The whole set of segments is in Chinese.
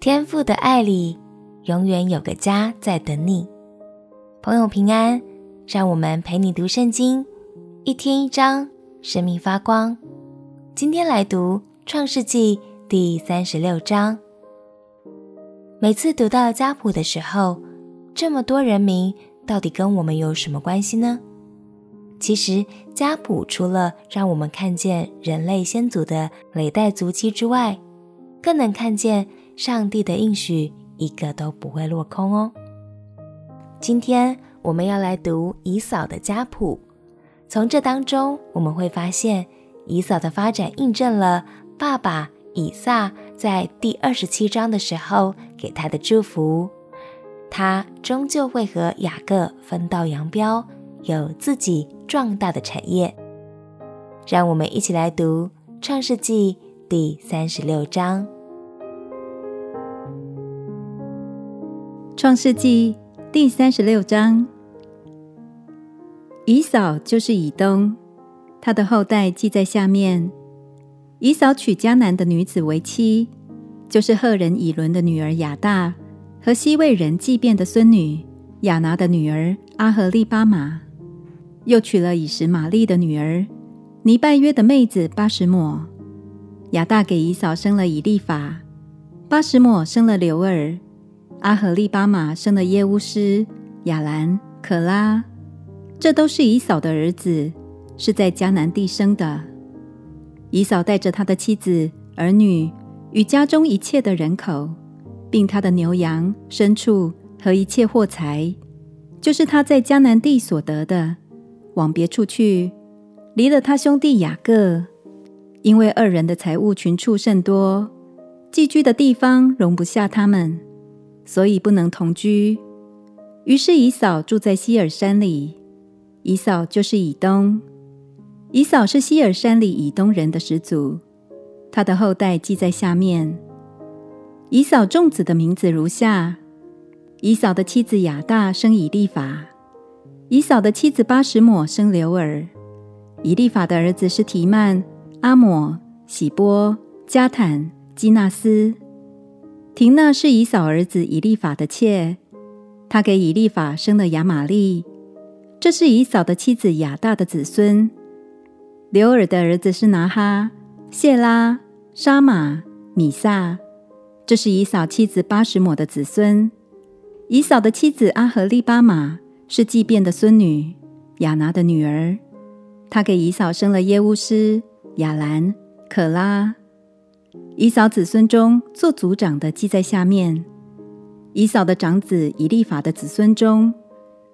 天父的爱里，永远有个家在等你。朋友平安，让我们陪你读圣经，一天一章，生命发光。今天来读创世纪第三十六章。每次读到家谱的时候，这么多人名，到底跟我们有什么关系呢？其实家谱除了让我们看见人类先祖的累代足迹之外，更能看见上帝的应许，一个都不会落空哦。今天我们要来读以扫的家谱，从这当中我们会发现，以扫的发展印证了爸爸以撒在第二十七章的时候给他的祝福，他终究会和雅各分道扬镳，有自己壮大的产业。让我们一起来读创世纪第三十六章。创世纪第三十六章，以扫就是以东，他的后代记在下面。以扫娶迦南的女子为妻，就是赫人以伦的女儿雅大和西魏人祭便的孙女亚拿的女儿阿和利巴玛，又娶了以实玛利的女儿尼拜约的妹子巴实抹。雅大给以扫生了以利法，巴实抹生了流儿。阿和利巴马生了耶乌斯、雅兰、可拉，这都是以扫的儿子，是在迦南地生的。以扫带着他的妻子、儿女与家中一切的人口，并他的牛羊、牲畜和一切货财，就是他在迦南地所得的，往别处去，离了他兄弟雅各，因为二人的财物群畜甚多，寄居的地方容不下他们。所以不能同居，于是以扫住在希尔山里。以扫就是以东，以扫是希尔山里以东人的始祖，他的后代记在下面。以扫众子的名字如下：以扫的妻子雅大生以利法，以扫的妻子巴实抹生流珥。以利法的儿子是提曼、阿抹、喜波、加坦、基纳斯。亭娜是以扫儿子以利法的妾，她给以利法生了亚玛利。这是以扫的妻子亚大的子孙。刘尔的儿子是拿哈、谢拉、沙玛、米萨。这是以扫妻子巴实抹的子孙。以扫的妻子阿和利巴玛是祭便的孙女，亚拿的女儿。她给以扫生了耶乌斯、雅兰、可拉。以扫子孙中做族长的记在下面。以扫的长子以利法的子孙中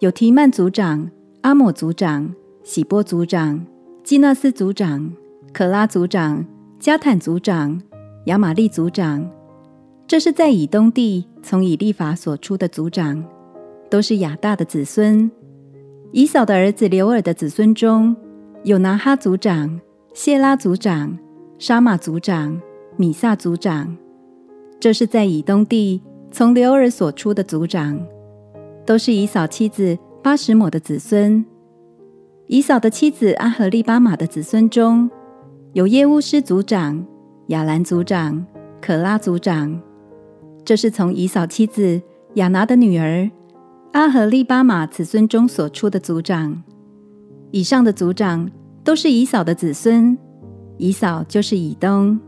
有提曼族长、阿抹族长、喜波族长、基纳斯族长、可拉族长、加坦族长、亚玛利族长。这是在以东地从以利法所出的族长，都是亚大的子孙。以扫的儿子刘尔的子孙中有拿哈族长、谢拉族长、沙玛族长。米萨族长，这是在以东地从流珥所出的族长，都是以扫妻子巴实抹的子孙。以扫的妻子阿何利巴玛的子孙中有耶乌斯族长、雅兰族长、可拉族长，这是从以扫妻子亚拿的女儿阿何利巴玛子孙中所出的族长。以上的族长都是以扫的子孙，以扫就是以东。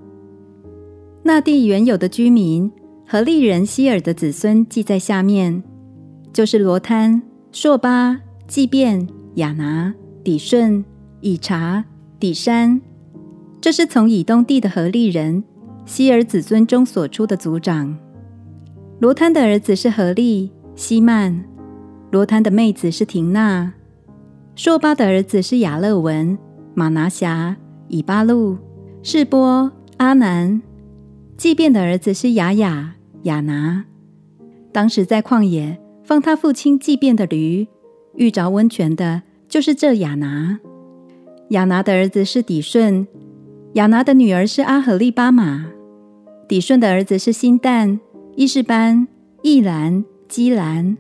那地原有的居民，和利人希尔的子孙记在下面，就是罗坍、朔巴、祭便、亚拿、底顺、以察、底山。这是从以东地的和利人希尔子孙中所出的族长。罗坍的儿子是何利、希曼，罗坍的妹子是亭纳。朔巴的儿子是亚勒文、玛拿辖、以巴路、示波、阿南。祭便的儿子是雅雅、雅拿。当时在旷野放他父亲祭便的驴，遇着温泉的，就是这雅拿。雅拿的儿子是底顺，雅拿的女儿是阿何利巴玛。底顺的儿子是辛但、伊士班、易兰、基兰。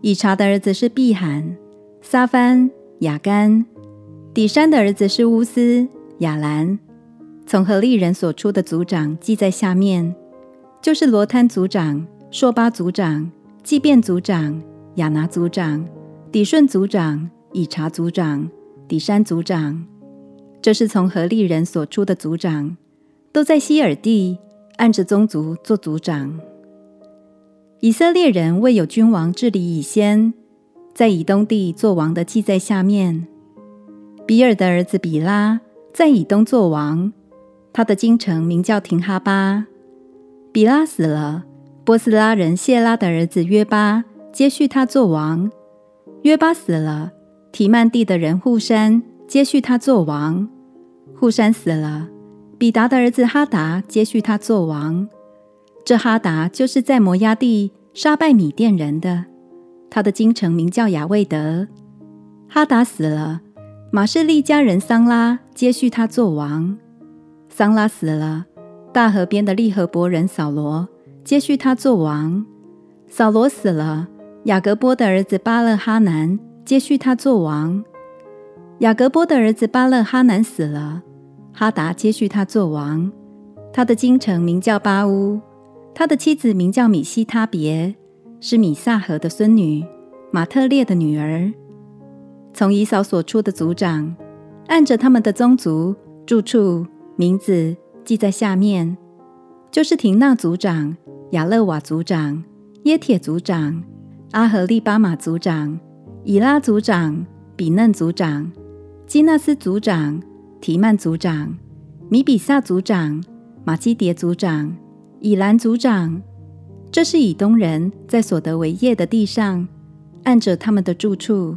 以察的儿子是碧罕、撒番、雅干。底山的儿子是乌斯、雅兰。从何利人所出的族长记在下面，就是罗摊族长、朔巴族长、祭便族长、亚拿族长、底顺族长、以查族长、底山族长。这是从何利人所出的族长，都在西尔地按着宗族做族长。以色列人未有君王治理以先，在以东地作王的记在下面。比尔的儿子比拉在以东作王，他的京城名叫廷哈巴。比拉死了，波斯拉人谢拉的儿子约巴接续他做王。约巴死了，提曼地的人护山接续他做王。护山死了，比达的儿子哈达接续他做王。这哈达就是在摩押地杀败米甸人的，他的京城名叫亚未得。哈达死了，马士利家人桑拉接续他做王。桑拉死了，大河边的利河伯人扫罗接续他做王。扫罗死了，雅各波的儿子巴勒哈南接续他做王。雅各波的儿子巴勒哈南死了，哈达接续他做王。他的京城名叫巴乌。他的妻子名叫米希他别，是米萨河的孙女，马特列的女儿。从以扫所出的族长，按着他们的宗族、住处、名字记在下面，就是亭纳族长、亚勒瓦族长、耶铁族长、阿和利巴马族长、以拉族长、比嫩族长、基纳斯族长、提曼族长、米比萨族长、马基迭族长。以兰族长，这是以东人在所得为业的地上，按着他们的住处，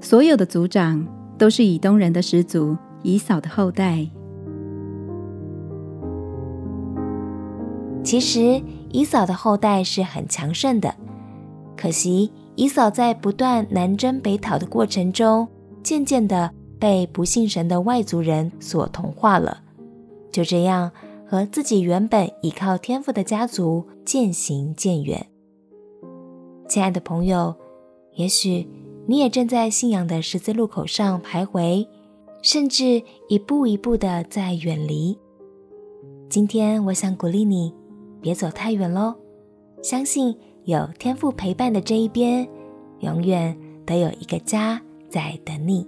所有的族长都是以东人的始祖以扫的后代。其实以扫的后代是很强盛的，可惜以扫在不断南征北讨的过程中，渐渐的被不信神的外族人所同化了，就这样。和自己原本依靠天赋的家族渐行渐远。亲爱的朋友，也许你也正在信仰的十字路口上徘徊，甚至一步一步的在远离。今天，我想鼓励你，别走太远喽。相信有天赋陪伴的这一边，永远都有一个家在等你。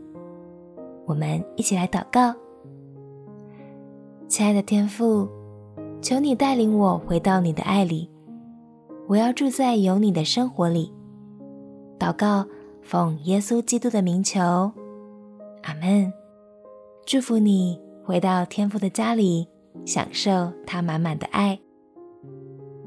我们一起来祷告。亲爱的天赋，求你带领我回到你的爱里，我要住在有你的生活里。祷告，奉耶稣基督的名求，阿门。祝福你回到天父的家里，享受他满满的爱。